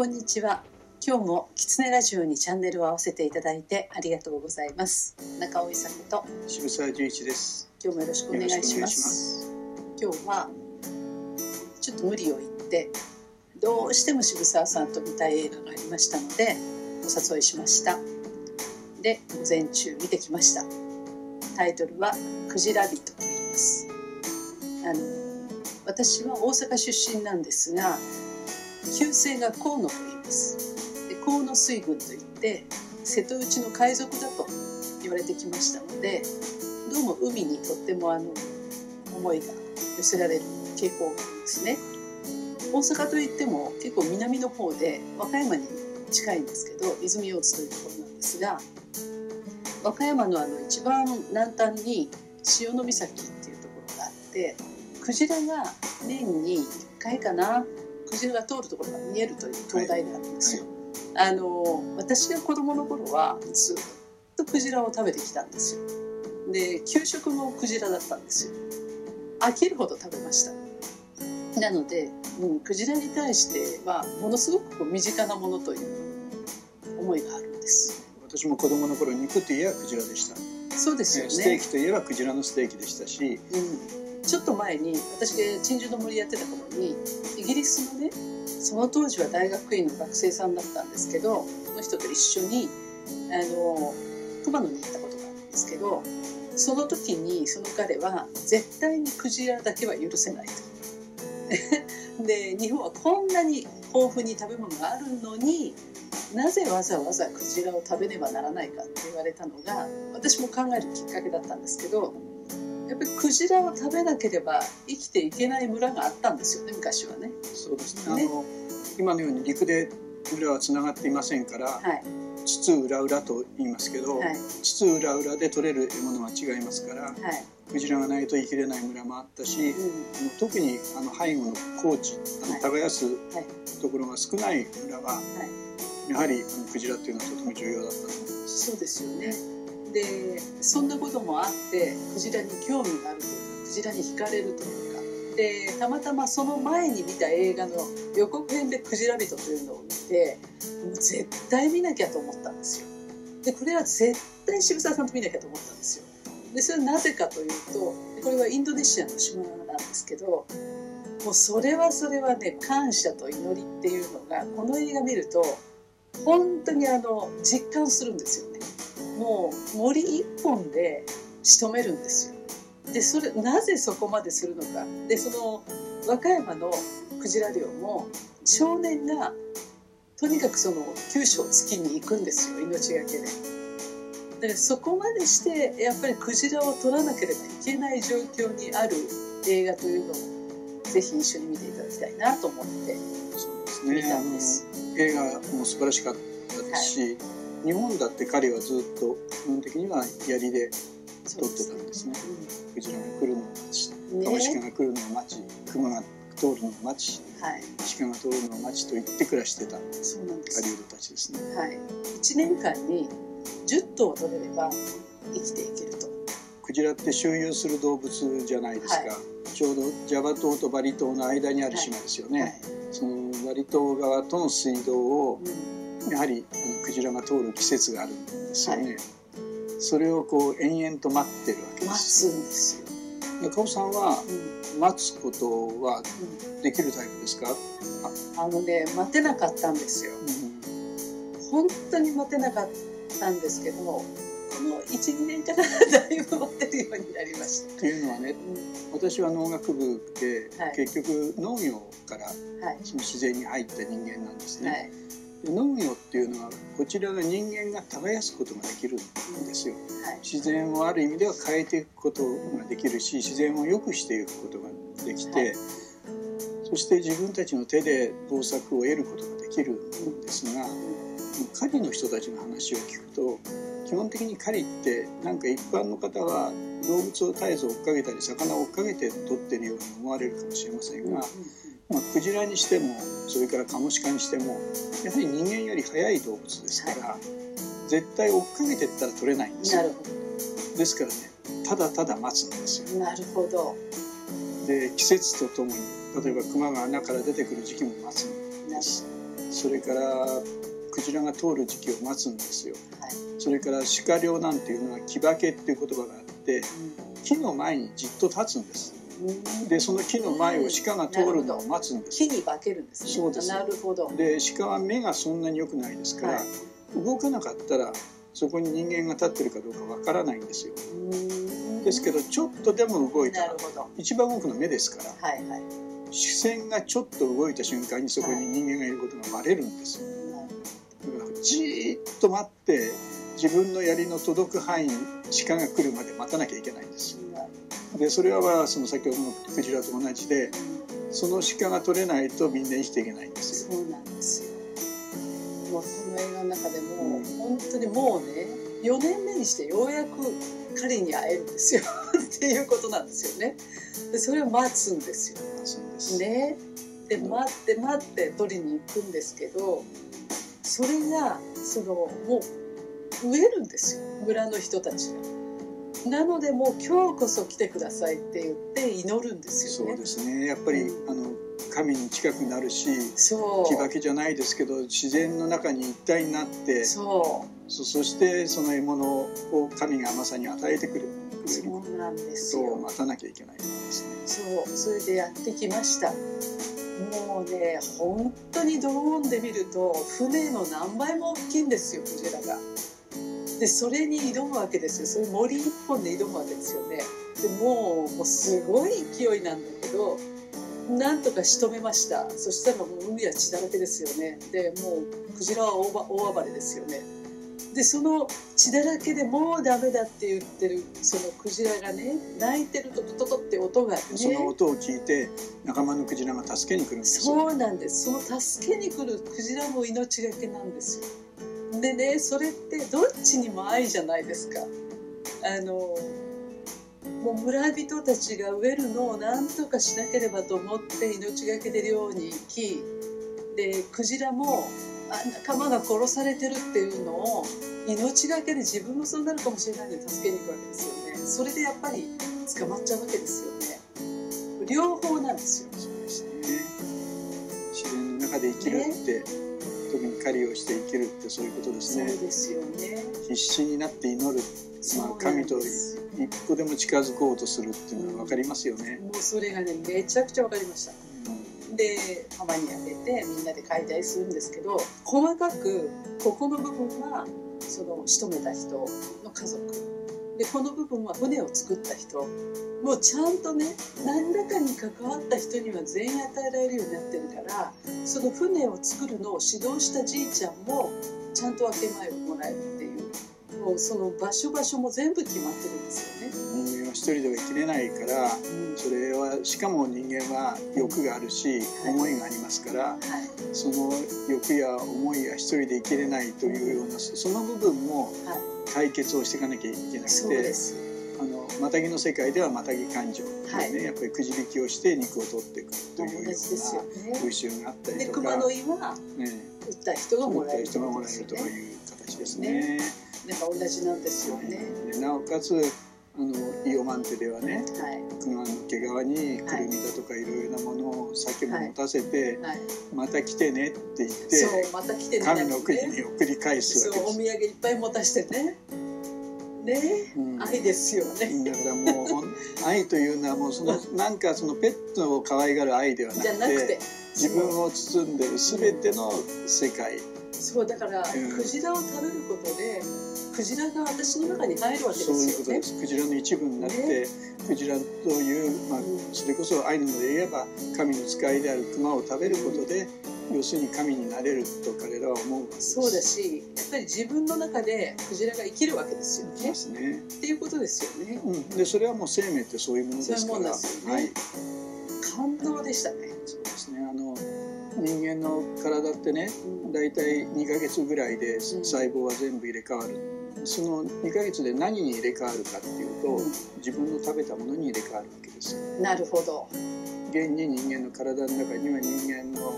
こんにちは。今日もキツネラジオにチャンネルを合わせていただいてありがとうございます。中尾伊作と渋沢十一です。今日もよろしくお願いします。よろしくお願いします。今日はちょっと無理を言ってどうしても渋沢さんと見たい映画がありましたのでお誘いしました。で午前中見てきました。タイトルはクジラ人と言います。あの私は大阪出身なんですが旧姓が河野と言います。で河野水軍といって瀬戸内の海賊だと言われてきましたのでどうも海にとってもあの思いが寄せられる傾向があるんですね。大阪といっても結構南の方で和歌山に近いんですけど泉大津というところなんですが和歌山のあの一番南端に潮岬っていうところがあってクジラが年に1回かなクジラが通るところが見えるという灯台があるんですよ。あの私が子供の頃はずっとクジラを食べてきたんですよ。で給食もクジラだったんですよ。飽きるほど食べました。なので、うん、クジラに対してはものすごくこう身近なものという思いがあるんです。私も子供の頃肉といえばクジラでした。そうですよね。ステーキといえばクジラのステーキでしたし、うん、ちょっと前に私が珍獣の森やってた頃にイギリスのねその当時は大学院の学生さんだったんですけどその人と一緒にあの熊野に行ったことがあるんですけどその時にその彼は絶対にクジラだけは許せないと。で日本はこんなに豊富に食べ物があるのになぜわざわざクジラを食べねばならないかって言われたのが私も考えるきっかけだったんですけどやっぱりクジラを食べなければ生きていけない村があったんですよね昔はね。そうですね。ねあの今のように陸で村はつながっていませんから、はい津々浦々と言いますけど、はい津々浦々で取れる獲物は違いますから、はいクジラがないと生きれない村もあったし、うんあの特にあの背後の高地、あはいの耕すはいところが少ない村は、はいやはりあのクジラっていうのはとても重要だったと思います。そうですよね。でそんなこともあってクジラに興味があるというかクジラに惹かれるというかでたまたまその前に見た映画の予告編で「クジラ人」というのを見てもう絶対見なきゃと思ったんですよ。でこれは絶対渋沢さんと見なきゃと思ったんですよ。でそれはなぜかというとこれはインドネシアの島なんですけどもうそれはそれはね感謝と祈りっていうのがこの映画見ると本当にあの実感するんですよね。もう森一本で仕留めるんですよ。でそれなぜそこまでするのかでその和歌山のクジラ漁も少年がとにかくその九州を月に行くんですよ命がけで。だからそこまでしてやっぱりクジラを取らなければいけない状況にある映画というのをぜひ一緒に見ていただきたいなと思って。見たんです。映画も素晴らしかったですし、日本だって彼はずっと基本的には槍で撮ってたんですね。クジラが来るのを待ち、ね。カモシカが来るのを待ち、クマが通るのを待ち、はい、鹿が通るのを待ちと言って暮らしてた。そうなんです。狩人たちですね。はい、1年間に10頭取れれば生きていけると。クジラって周遊する動物じゃないですか。はちょうどジャバ島とバリ島の間にある島ですよね。はい。そのバリ島側との水道をうんやはりクジラが通る季節があるんですよね。それをこう延々と待ってるわけで待す。つんですよ。中尾さんはうん待つことはうんできるタイプですか？あのね待てなかったんですよ。本当に待てなかったんですけどこの12年からだいぶ待てるようになりました。というのはね、私は農学部で、はい結局農業からはいその自然に入った人間なんですね。はいで農業っていうのはこちらが人間が耕すことができるんですよ。はい。自然をある意味では変えていくことができるし自然を良くしていくことができて、はい。そして自分たちの手で豊作を得ることができるんですが狩りの人たちの話を聞くと基本的に狩りってなんか一般の方は動物を絶えず追っかけたり魚を追っかけて取ってるように思われるかもしれませんが、まあ、クジラにしてもそれからカモシカにしてもやはり人間より速い動物ですから、絶対追っかけてったら取れないんですよ。なるほですからねただただ待つんですよ。どなるほど。で季節とともに例えば熊が穴から出てくる時期も待つんです。それからクジラが通る時期を待つんですよ。はい。それから鹿猟なんていうのは木化けっていう言葉があって木の前にじっと立つんです。うんでその木の前を鹿が通るのを待つんです木に化けるんですね。そうです。なるほど。で鹿は目がそんなに良くないですから、はい。動かなかったらそこに人間が立ってるかどうかわからないんですよ。うん。ですけどちょっとでも動いたら一番多くの目ですからはいはい。視線がちょっと動いた瞬間にそこに人間がいることがバレるんですよ。なるだからじーっと待って自分の槍の届く範囲に鹿が来るまで待たなきゃいけないんですよ。ほどでそれはその先ほどのクジラと同じでその鹿が取れないとみんな生きていけないんですよ。そうなんですよ。もうこの映画の中でも、うん。本当にもうね4年目にしてようやく彼に会えるんですよ。っていうことなんですよね。でそれを待つんですよ。そうです。ね。でうん。待って待って取りに行くんですけどそれがそのもう飢えるんですよ。村の人たちがなのでもう今日こそ来てくださいって言って祈るんですよね。そうですね。やっぱりあの神に近くなるしそう。木化けじゃないですけど自然の中に一体になってそそうそしてその獲物を神がまさに与えてくれる。そうなんですとをよ待たなきゃいけないんですね。そうそれでやってきました。もうね本当にドローンで見ると船の何倍も大きいんですよクジラがでそれに挑むわけですよ。それ森一本で挑むわけですよね。でもうもうすごい勢いなんだけどなんとか仕留めました。そしたらもう海は血だらけですよね。でもうクジラは大暴れですよね。でその血だらけでもうダメだって言ってるそのクジラがね泣いてるとトトトって音がねその音を聞いて仲間のクジラが助けに来るんですよ。そうなんです。その助けに来るクジラも命がけなんですよでねそれってどっちにも愛じゃないですか。あのもう村人たちが飢えるのを何とかしなければと思って命がけで漁に行きでクジラもあ仲間が殺されてるっていうのを命がけで自分もそうなるかもしれないので助けに行くわけですよね。それでやっぱり捕まっちゃうわけですよね。両方なんですよ自然の中で生きるって、特に狩りをして生きるってそういうことですそうねですよね。必死になって祈る、まあ、神と一歩でも近づこうとするっていうのは分かりますよね、もうそれがねめちゃくちゃ分かりました。うんで浜にあげてみんなで解体するんですけど細かくここの部分はその仕留めた人の家族でこの部分は船を作った人。もうちゃんとね何らかに関わった人には全員与えられるようになってるからその船を作るのを指導したじいちゃんもちゃんと分け前をもらえるっていう。もうその場所場所も全部決まってるんですよね。人間は一人では生きれないからうん。それはしかも人間は欲があるしはい。思いがありますからはい。その欲や思いが一人で生きれないというようなその部分もはい解決をしていかなきゃいけなくてあのマタギの世界ではマタギ感情ね、はいやっぱりくじ引きをして肉を取っていくと同いうよじですようなね。風習があったりでとか、熊の胃はね、打った人がもらえる人がもらえるという形ですね。なんか同じなんですよね。でなおかつあのイオマンテではねはい熊の毛皮にくるみだとかいろいろなものを酒も持たせて、はい。また来てねって言ってまた来てね神の国ね。に送り返すわけです。産いっぱい持たしてね。ね、うん愛ですよね。だからもう愛というのはもうその なんかそのペットを可愛がる愛ではなくじゃなくてて、自分を包んでる全ての世界そうだから、うんクジラを食べることでクジラが私の中に入るわけですそうよね。いうことです。クジラの一部になって、クジラという、まあ、それこそアイヌ語で言えば神の使いである熊を食べることで要するに神になれると彼らは思うわけです。そうだし、やっぱり自分の中でクジラが生きるわけですよでね。すね。っていうことですよね。うん、でそれはもう生命ってそういうものですからそういうもんですよねはい、感動でしたね。そうですねあの人間の体ってねうんだいたい2ヶ月ぐらいで細胞は全部入れ替わる、その2ヶ月で何に入れ替わるかっていうと、自分の食べたものに入れ替わるわけですよ。なるほど。現に人間の体の中には人間の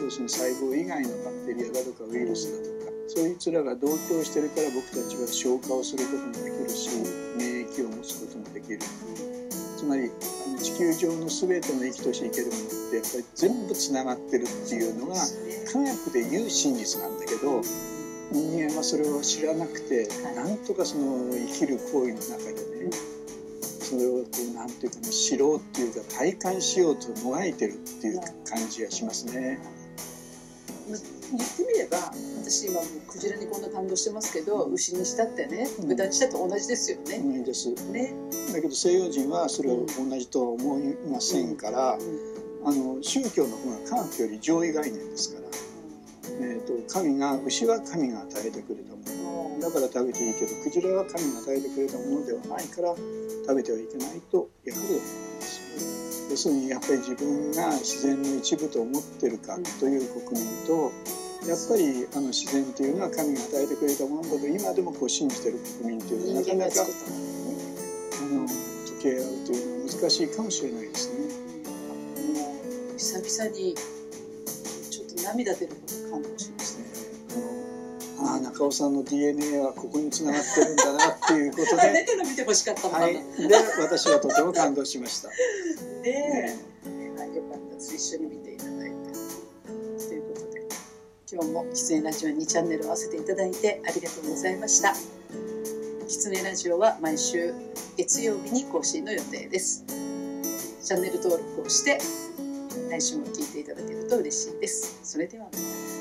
要するに細胞以外のバクテリアだとかウイルスだとかそういつらが同居してるから僕たちは消化をすることもできるし免疫を持つこともできる。つまりあの地地球上の全ての生きとし生けるものってやっぱり全部つながってるっていうのが科学で言う真実なんだけど人間はそれを知らなくて、なんとかその生きる行為の中でねそれをこうなんていうかね知ろうっていうか体感しようともがいてるっていう感じがしますね。言ってみれば私今クジラにこんな感動してますけど牛にしたってね豚にしたって同じですよね。同じです、ね。だけど西洋人はそれを同じとは思いませんから、あの宗教の方が科学より上位概念ですから、えー、と神が牛は神が与えてくれたものだから食べていいけどクジラは神が与えてくれたものではないから食べてはいけないとやはり思います要するにやっぱり自分が自然の一部と思ってるかという国民とやっぱりあの自然というのは神が与えてくれたものだと今でもこう信じてる国民というのはなかなかあの溶け合うというのは難しいかもしれないですね。久々に涙出るほど感動しました。あのああ中尾さんの DNA はここにつながってるんだなっていうことで、てるの見てほしかった。はい、で私はとても感動しました。ねえ、はい、よかったです。一緒に見ていただいて。ということで、今日もキツネラジオにチャンネルを合わせていただいてありがとうございました。キツネラジオは毎週月曜日に更新の予定です。チャンネル登録をして、来週も聞いていただけると嬉しいです。それではまた。